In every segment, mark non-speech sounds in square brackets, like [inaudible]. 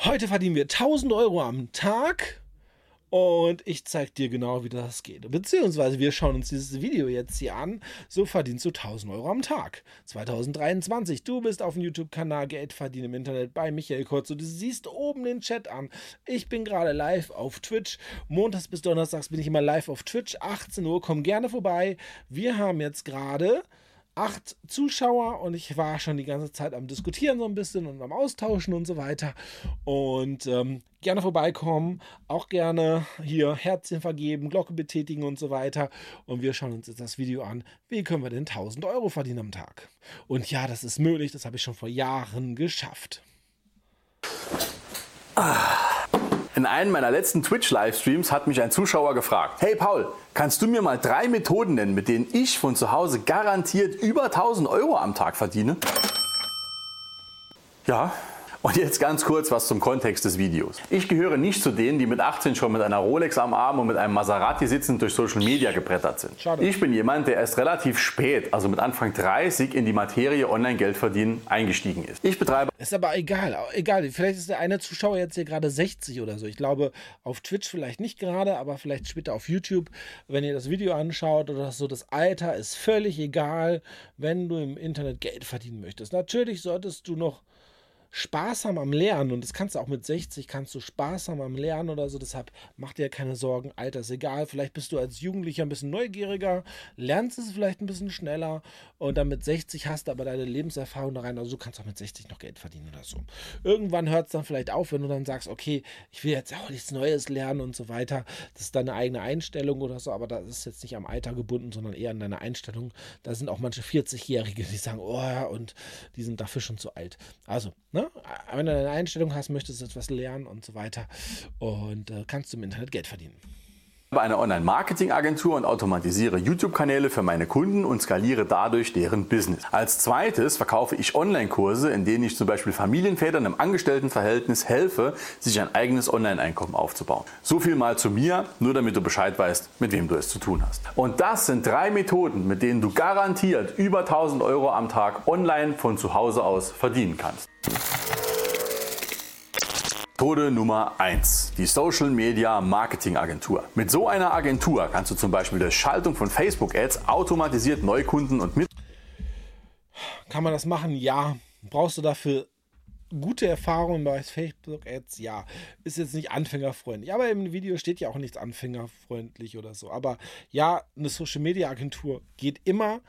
Heute verdienen wir 1000 Euro am Tag und ich zeige dir genau, wie das geht. Beziehungsweise wir schauen uns dieses Video jetzt hier an. So verdienst du 1000 Euro am Tag. 2023. Du bist auf dem YouTube-Kanal Geld verdienen im Internet bei Michael Kurz. Und du siehst oben den Chat an. Ich bin gerade live auf Twitch. Montags bis Donnerstags bin ich immer live auf Twitch. 18 Uhr. Komm gerne vorbei. Wir haben jetzt gerade acht Zuschauer und ich war schon die ganze Zeit am Diskutieren so ein bisschen und am Austauschen und so weiter. Und ähm, gerne vorbeikommen, auch gerne hier Herzchen vergeben, Glocke betätigen und so weiter. Und wir schauen uns jetzt das Video an. Wie können wir denn 1000 Euro verdienen am Tag? Und ja, das ist möglich, das habe ich schon vor Jahren geschafft. Ah. In einem meiner letzten Twitch-Livestreams hat mich ein Zuschauer gefragt, hey Paul, kannst du mir mal drei Methoden nennen, mit denen ich von zu Hause garantiert über 1000 Euro am Tag verdiene? Ja, und jetzt ganz kurz was zum Kontext des Videos. Ich gehöre nicht zu denen, die mit 18 schon mit einer Rolex am Arm und mit einem Maserati sitzend durch Social Media gebrettert sind. Schade. Ich bin jemand, der erst relativ spät, also mit Anfang 30, in die Materie Online-Geld verdienen eingestiegen ist. Ich betreibe. Ist aber egal, egal. Vielleicht ist der eine Zuschauer jetzt hier gerade 60 oder so. Ich glaube, auf Twitch vielleicht nicht gerade, aber vielleicht später auf YouTube, wenn ihr das Video anschaut oder so. Das Alter ist völlig egal, wenn du im Internet Geld verdienen möchtest. Natürlich solltest du noch sparsam am Lernen. Und das kannst du auch mit 60, kannst du sparsam am Lernen oder so, deshalb mach dir keine Sorgen, Alter ist egal, vielleicht bist du als Jugendlicher ein bisschen neugieriger, lernst es vielleicht ein bisschen schneller. Und dann mit 60 hast du aber deine Lebenserfahrung da rein, also du kannst auch mit 60 noch Geld verdienen oder so. Irgendwann hört es dann vielleicht auf, wenn du dann sagst, okay, ich will jetzt auch nichts Neues lernen und so weiter, das ist deine eigene Einstellung oder so, aber das ist jetzt nicht am Alter gebunden, sondern eher an deiner Einstellung. Da sind auch manche 40-Jährige, die sagen, oh, und die sind dafür schon zu alt. Also, ne? Wenn du eine Einstellung hast, möchtest du etwas lernen und so weiter und äh, kannst du im Internet Geld verdienen habe eine Online-Marketing-Agentur und automatisiere YouTube-Kanäle für meine Kunden und skaliere dadurch deren Business. Als zweites verkaufe ich Online-Kurse, in denen ich zum Beispiel Familienvätern im Angestelltenverhältnis helfe, sich ein eigenes Online-Einkommen aufzubauen. So viel mal zu mir, nur damit du Bescheid weißt, mit wem du es zu tun hast. Und das sind drei Methoden, mit denen du garantiert über 1000 Euro am Tag online von zu Hause aus verdienen kannst. Methode Nummer 1, die Social Media Marketing Agentur. Mit so einer Agentur kannst du zum Beispiel durch Schaltung von Facebook Ads automatisiert Neukunden und mit. Kann man das machen? Ja. Brauchst du dafür gute Erfahrungen bei Facebook Ads? Ja. Ist jetzt nicht anfängerfreundlich. Aber im Video steht ja auch nichts anfängerfreundlich oder so. Aber ja, eine Social Media Agentur geht immer.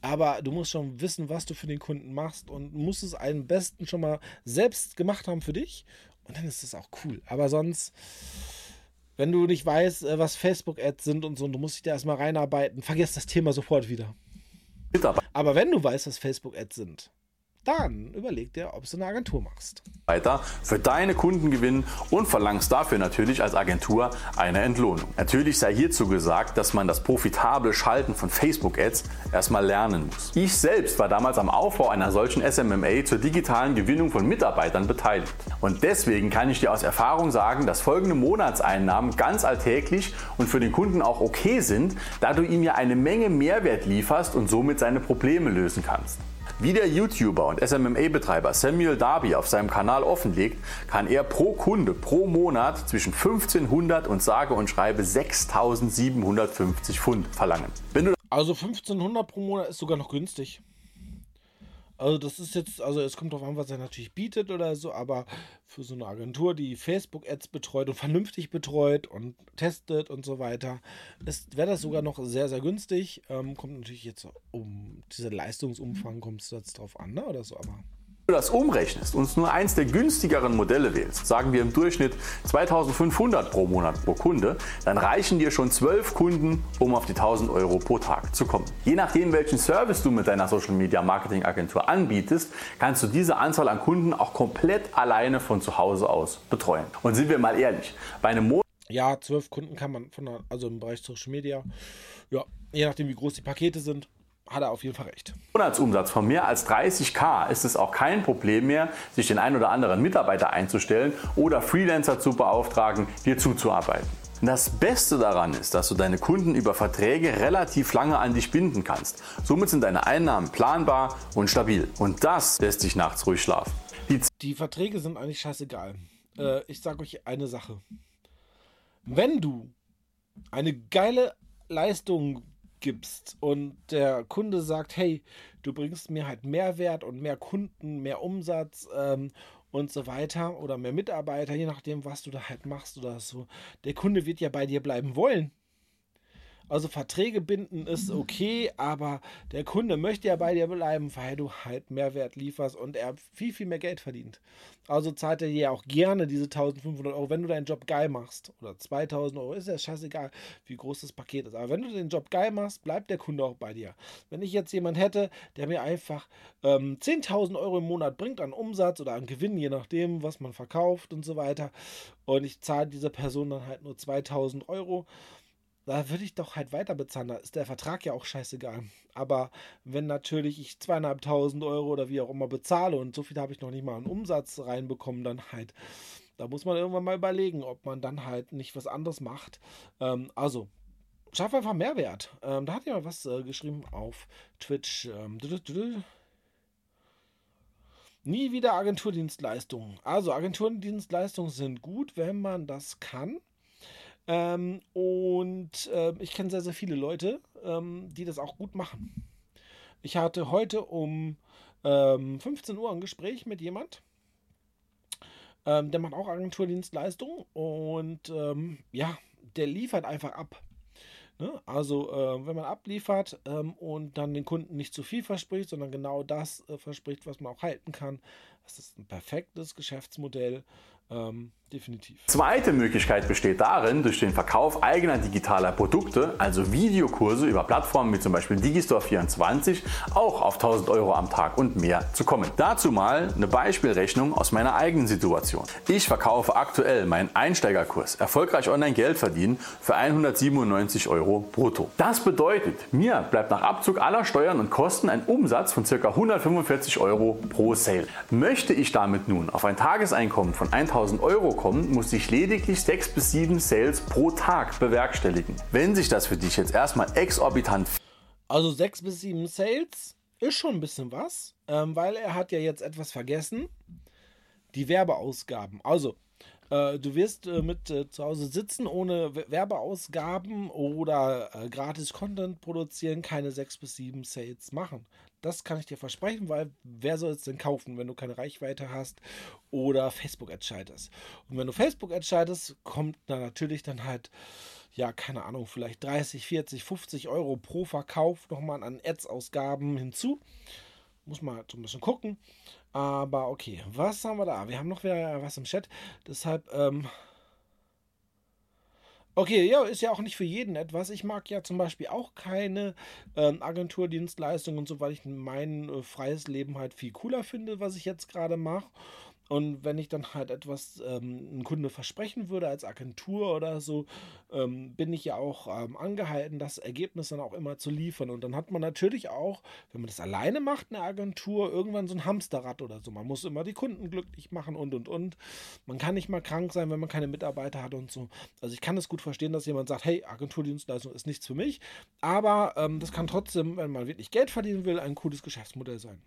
Aber du musst schon wissen, was du für den Kunden machst und musst es am besten schon mal selbst gemacht haben für dich und dann ist das auch cool. Aber sonst, wenn du nicht weißt, äh, was Facebook-Ads sind und so, und du musst dich da erstmal reinarbeiten, vergiss das Thema sofort wieder. Aber wenn du weißt, was Facebook-Ads sind, dann überleg dir, ob du eine Agentur machst. Weiter für deine Kunden gewinnen und verlangst dafür natürlich als Agentur eine Entlohnung. Natürlich sei hierzu gesagt, dass man das profitable Schalten von Facebook-Ads erstmal lernen muss. Ich selbst war damals am Aufbau einer solchen SMMA zur digitalen Gewinnung von Mitarbeitern beteiligt. Und deswegen kann ich dir aus Erfahrung sagen, dass folgende Monatseinnahmen ganz alltäglich und für den Kunden auch okay sind, da du ihm ja eine Menge Mehrwert lieferst und somit seine Probleme lösen kannst. Wie der YouTuber und SMMA-Betreiber Samuel Darby auf seinem Kanal offenlegt, kann er pro Kunde pro Monat zwischen 1500 und sage und schreibe 6750 Pfund verlangen. also 1500 pro Monat ist sogar noch günstig. Also das ist jetzt, also es kommt darauf an, was er natürlich bietet oder so, aber für so eine Agentur, die Facebook-Ads betreut und vernünftig betreut und testet und so weiter, wäre das sogar noch sehr, sehr günstig. Ähm, kommt natürlich jetzt um dieser Leistungsumfang, kommt es jetzt drauf an, ne? oder so, aber du das umrechnest und nur eins der günstigeren Modelle wählst, sagen wir im Durchschnitt 2500 pro Monat pro Kunde, dann reichen dir schon 12 Kunden, um auf die 1000 Euro pro Tag zu kommen. Je nachdem, welchen Service du mit deiner Social Media Marketing Agentur anbietest, kannst du diese Anzahl an Kunden auch komplett alleine von zu Hause aus betreuen. Und sind wir mal ehrlich, bei einem Mo ja, 12 Kunden kann man von also im Bereich Social Media, ja, je nachdem wie groß die Pakete sind, hat er auf jeden Fall recht. Monatsumsatz von mehr als 30k ist es auch kein Problem mehr, sich den ein oder anderen Mitarbeiter einzustellen oder Freelancer zu beauftragen, dir zuzuarbeiten. Das Beste daran ist, dass du deine Kunden über Verträge relativ lange an dich binden kannst. Somit sind deine Einnahmen planbar und stabil. Und das lässt dich nachts ruhig schlafen. Die, Die Verträge sind eigentlich scheißegal. äh, ich sage euch eine Sache. Wenn du eine geile Leistung gibst und der Kunde sagt, hey, du bringst mir halt Mehrwert und mehr Kunden, mehr Umsatz ähm, und so weiter oder mehr Mitarbeiter, je nachdem, was du da halt machst oder so. Der Kunde wird ja bei dir bleiben wollen. Also Verträge binden ist okay, aber der Kunde möchte ja bei dir bleiben, weil du halt Mehrwert lieferst und er viel, viel mehr Geld verdient. Also zahlt er dir auch gerne diese 1500 Euro, wenn du deinen Job geil machst. Oder 2000 Euro, ist ja scheißegal, wie groß das Paket ist. Aber wenn du den Job geil machst, bleibt der Kunde auch bei dir. Wenn ich jetzt jemanden hätte, der mir einfach ähm, 10.000 Euro im Monat bringt an Umsatz oder an Gewinn, je nachdem, was man verkauft und so weiter, und ich zahle dieser Person dann halt nur 2000 Euro, da würde ich doch halt weiter bezahlen. Da ist der Vertrag ja auch scheißegal. Aber wenn natürlich ich zweieinhalbtausend Euro oder wie auch immer bezahle und so viel habe ich noch nicht mal einen Umsatz reinbekommen, dann halt, da muss man irgendwann mal überlegen, ob man dann halt nicht was anderes macht. Ähm, also, schaff einfach Mehrwert. Ähm, da hat jemand was äh, geschrieben auf Twitch. Ähm, Nie wieder Agenturdienstleistungen. Also Agenturdienstleistungen sind gut, wenn man das kann. Ähm, und äh, ich kenne sehr, sehr viele Leute, ähm, die das auch gut machen. Ich hatte heute um ähm, 15 Uhr ein Gespräch mit jemand, ähm, der macht auch Agenturdienstleistungen und ähm, ja, der liefert einfach ab. Ne? Also, äh, wenn man abliefert ähm, und dann den Kunden nicht zu viel verspricht, sondern genau das äh, verspricht, was man auch halten kann, das ist ein perfektes Geschäftsmodell. Ähm, definitiv. Zweite Möglichkeit besteht darin, durch den Verkauf eigener digitaler Produkte, also Videokurse über Plattformen wie zum Beispiel Digistore24, auch auf 1000 Euro am Tag und mehr zu kommen. Dazu mal eine Beispielrechnung aus meiner eigenen Situation. Ich verkaufe aktuell meinen Einsteigerkurs Erfolgreich online Geld verdienen für 197 Euro brutto. Das bedeutet, mir bleibt nach Abzug aller Steuern und Kosten ein Umsatz von ca. 145 Euro pro Sale. Möchte ich damit nun auf ein Tageseinkommen von 1000 Euro kommen, muss ich lediglich 6 bis 7 Sales pro Tag bewerkstelligen. Wenn sich das für dich jetzt erstmal exorbitant. Also 6 bis 7 Sales ist schon ein bisschen was, ähm, weil er hat ja jetzt etwas vergessen. Die Werbeausgaben. Also, äh, du wirst äh, mit äh, zu Hause sitzen ohne Werbeausgaben oder äh, gratis Content produzieren, keine 6 bis 7 Sales machen. Das kann ich dir versprechen, weil wer soll es denn kaufen, wenn du keine Reichweite hast oder Facebook-Ads schaltest? Und wenn du Facebook-Ads schaltest, kommt da natürlich dann halt, ja, keine Ahnung, vielleicht 30, 40, 50 Euro pro Verkauf nochmal an Ads-Ausgaben hinzu. Muss man halt so ein bisschen gucken. Aber okay, was haben wir da? Wir haben noch wieder was im Chat. Deshalb, ähm, Okay, ja, ist ja auch nicht für jeden etwas. Ich mag ja zum Beispiel auch keine ähm, Agenturdienstleistungen und so, weil ich mein äh, freies Leben halt viel cooler finde, was ich jetzt gerade mache. Und wenn ich dann halt etwas ähm, einem Kunde versprechen würde als Agentur oder so, ähm, bin ich ja auch ähm, angehalten, das Ergebnis dann auch immer zu liefern. Und dann hat man natürlich auch, wenn man das alleine macht, eine Agentur, irgendwann so ein Hamsterrad oder so. Man muss immer die Kunden glücklich machen und und und. Man kann nicht mal krank sein, wenn man keine Mitarbeiter hat und so. Also ich kann es gut verstehen, dass jemand sagt, hey, Agenturdienstleistung ist nichts für mich. Aber ähm, das kann trotzdem, wenn man wirklich Geld verdienen will, ein cooles Geschäftsmodell sein.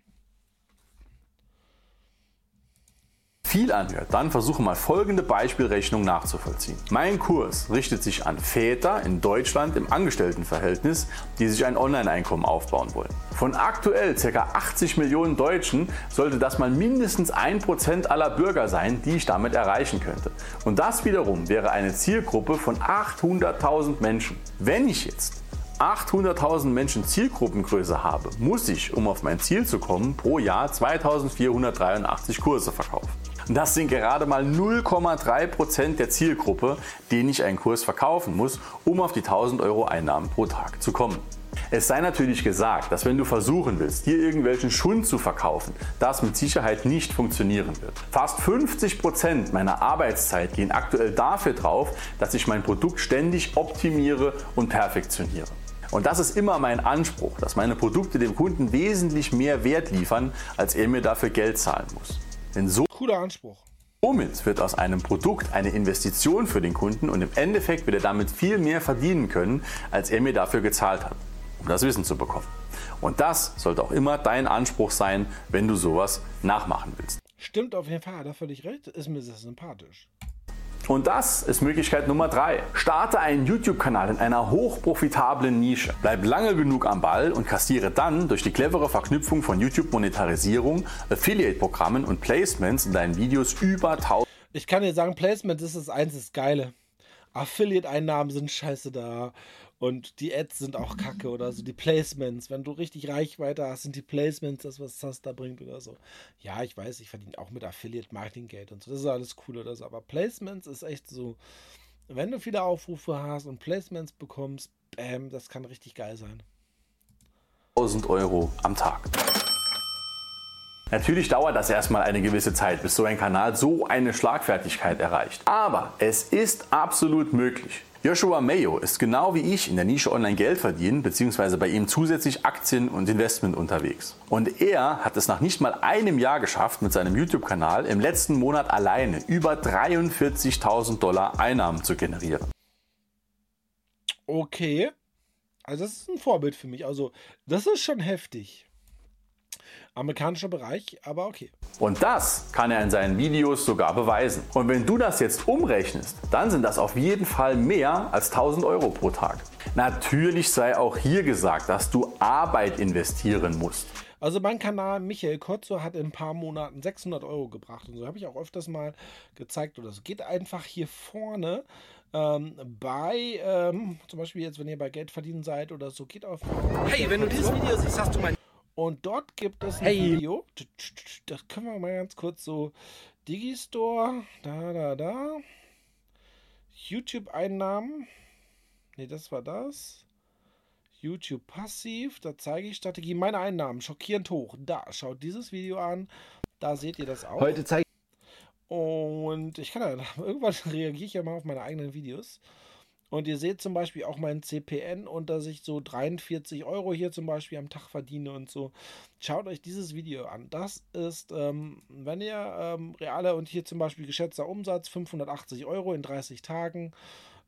Viel anhört, dann versuche mal folgende Beispielrechnung nachzuvollziehen. Mein Kurs richtet sich an Väter in Deutschland im Angestelltenverhältnis, die sich ein Online-Einkommen aufbauen wollen. Von aktuell ca. 80 Millionen Deutschen sollte das mal mindestens 1% aller Bürger sein, die ich damit erreichen könnte. Und das wiederum wäre eine Zielgruppe von 800.000 Menschen. Wenn ich jetzt 800.000 Menschen Zielgruppengröße habe, muss ich, um auf mein Ziel zu kommen, pro Jahr 2483 Kurse verkaufen. Das sind gerade mal 0,3% der Zielgruppe, denen ich einen Kurs verkaufen muss, um auf die 1000 Euro Einnahmen pro Tag zu kommen. Es sei natürlich gesagt, dass wenn du versuchen willst, dir irgendwelchen Schund zu verkaufen, das mit Sicherheit nicht funktionieren wird. Fast 50% meiner Arbeitszeit gehen aktuell dafür drauf, dass ich mein Produkt ständig optimiere und perfektioniere. Und das ist immer mein Anspruch, dass meine Produkte dem Kunden wesentlich mehr Wert liefern, als er mir dafür Geld zahlen muss. Denn so cooler Anspruch. Somit wird aus einem Produkt eine Investition für den Kunden und im Endeffekt wird er damit viel mehr verdienen können, als er mir dafür gezahlt hat, um das Wissen zu bekommen. Und das sollte auch immer dein Anspruch sein, wenn du sowas nachmachen willst. Stimmt auf jeden Fall, er völlig recht, ist mir sehr sympathisch. Und das ist Möglichkeit Nummer 3. Starte einen YouTube-Kanal in einer hochprofitablen Nische. Bleib lange genug am Ball und kassiere dann durch die clevere Verknüpfung von YouTube-Monetarisierung, Affiliate-Programmen und Placements in deinen Videos über 1000. Ich kann dir sagen, Placement ist das einzige Geile. Affiliate-Einnahmen sind scheiße da. Und die Ads sind auch kacke oder so. Die Placements, wenn du richtig Reichweite hast, sind die Placements das, was das da bringt oder so. Ja, ich weiß, ich verdiene auch mit Affiliate-Marketing-Geld und so. Das ist alles cool oder so. Aber Placements ist echt so, wenn du viele Aufrufe hast und Placements bekommst, bam, das kann richtig geil sein. 1000 Euro am Tag. Natürlich dauert das erstmal eine gewisse Zeit, bis so ein Kanal so eine Schlagfertigkeit erreicht. Aber es ist absolut möglich. Joshua Mayo ist genau wie ich in der Nische Online Geld verdienen, beziehungsweise bei ihm zusätzlich Aktien und Investment unterwegs. Und er hat es nach nicht mal einem Jahr geschafft, mit seinem YouTube-Kanal im letzten Monat alleine über 43.000 Dollar Einnahmen zu generieren. Okay. Also das ist ein Vorbild für mich. Also das ist schon heftig amerikanischer Bereich, aber okay. Und das kann er in seinen Videos sogar beweisen. Und wenn du das jetzt umrechnest, dann sind das auf jeden Fall mehr als 1000 Euro pro Tag. Natürlich sei auch hier gesagt, dass du Arbeit investieren musst. Also mein Kanal Michael Kotzo hat in ein paar Monaten 600 Euro gebracht und so habe ich auch öfters mal gezeigt. Oder es geht einfach hier vorne ähm, bei, ähm, zum Beispiel jetzt, wenn ihr bei Geld verdienen seid oder so, geht auf. Hey, wenn du dieses Video siehst, hast du mein und dort gibt es ein hey. Video. Das können wir mal ganz kurz so. Digistore, da, da, da. YouTube-Einnahmen. Ne, das war das. YouTube passiv. Da zeige ich Strategie. Meine Einnahmen schockierend hoch. Da, schaut dieses Video an. Da seht ihr das auch. Heute zeige Und ich kann ja, [laughs] irgendwann [laughs] reagiere ich ja mal auf meine eigenen Videos. Und ihr seht zum Beispiel auch meinen CPN und dass ich so 43 Euro hier zum Beispiel am Tag verdiene und so. Schaut euch dieses Video an. Das ist, ähm, wenn ihr ähm, realer und hier zum Beispiel geschätzter Umsatz 580 Euro in 30 Tagen.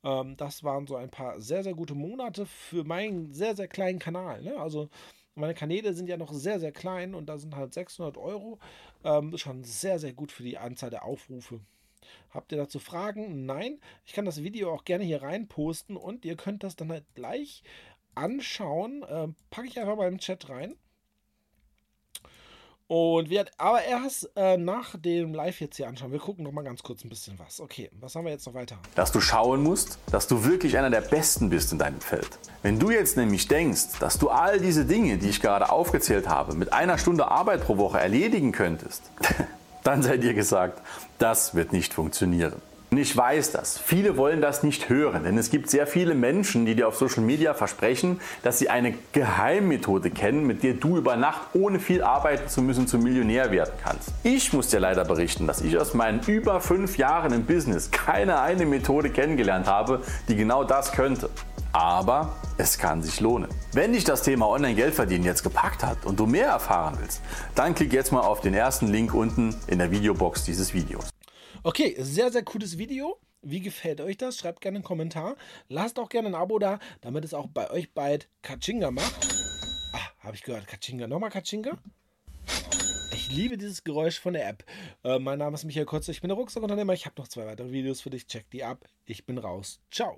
Ähm, das waren so ein paar sehr, sehr gute Monate für meinen sehr, sehr kleinen Kanal. Ne? Also meine Kanäle sind ja noch sehr, sehr klein und da sind halt 600 Euro ähm, schon sehr, sehr gut für die Anzahl der Aufrufe. Habt ihr dazu Fragen? Nein. Ich kann das Video auch gerne hier rein posten und ihr könnt das dann halt gleich anschauen. Ähm, packe ich einfach mal im Chat rein. Und wir, aber erst äh, nach dem Live jetzt hier anschauen. Wir gucken noch mal ganz kurz ein bisschen was. Okay, was haben wir jetzt noch weiter? Dass du schauen musst, dass du wirklich einer der Besten bist in deinem Feld. Wenn du jetzt nämlich denkst, dass du all diese Dinge, die ich gerade aufgezählt habe, mit einer Stunde Arbeit pro Woche erledigen könntest, [laughs] dann seid ihr gesagt, das wird nicht funktionieren. Und ich weiß das. Viele wollen das nicht hören, denn es gibt sehr viele Menschen, die dir auf Social Media versprechen, dass sie eine Geheimmethode kennen, mit der du über Nacht ohne viel arbeiten zu müssen zum Millionär werden kannst. Ich muss dir leider berichten, dass ich aus meinen über fünf Jahren im Business keine eine Methode kennengelernt habe, die genau das könnte aber es kann sich lohnen. Wenn dich das Thema Online-Geld verdienen jetzt gepackt hat und du mehr erfahren willst, dann klick jetzt mal auf den ersten Link unten in der Videobox dieses Videos. Okay, sehr, sehr cooles Video. Wie gefällt euch das? Schreibt gerne einen Kommentar. Lasst auch gerne ein Abo da, damit es auch bei euch bald Kachinga macht. Ah, habe ich gehört, Kachinga. Nochmal Kachinga? Ich liebe dieses Geräusch von der App. Äh, mein Name ist Michael Kotze, ich bin der Rucksackunternehmer. Ich habe noch zwei weitere Videos für dich. Check die ab. Ich bin raus. Ciao.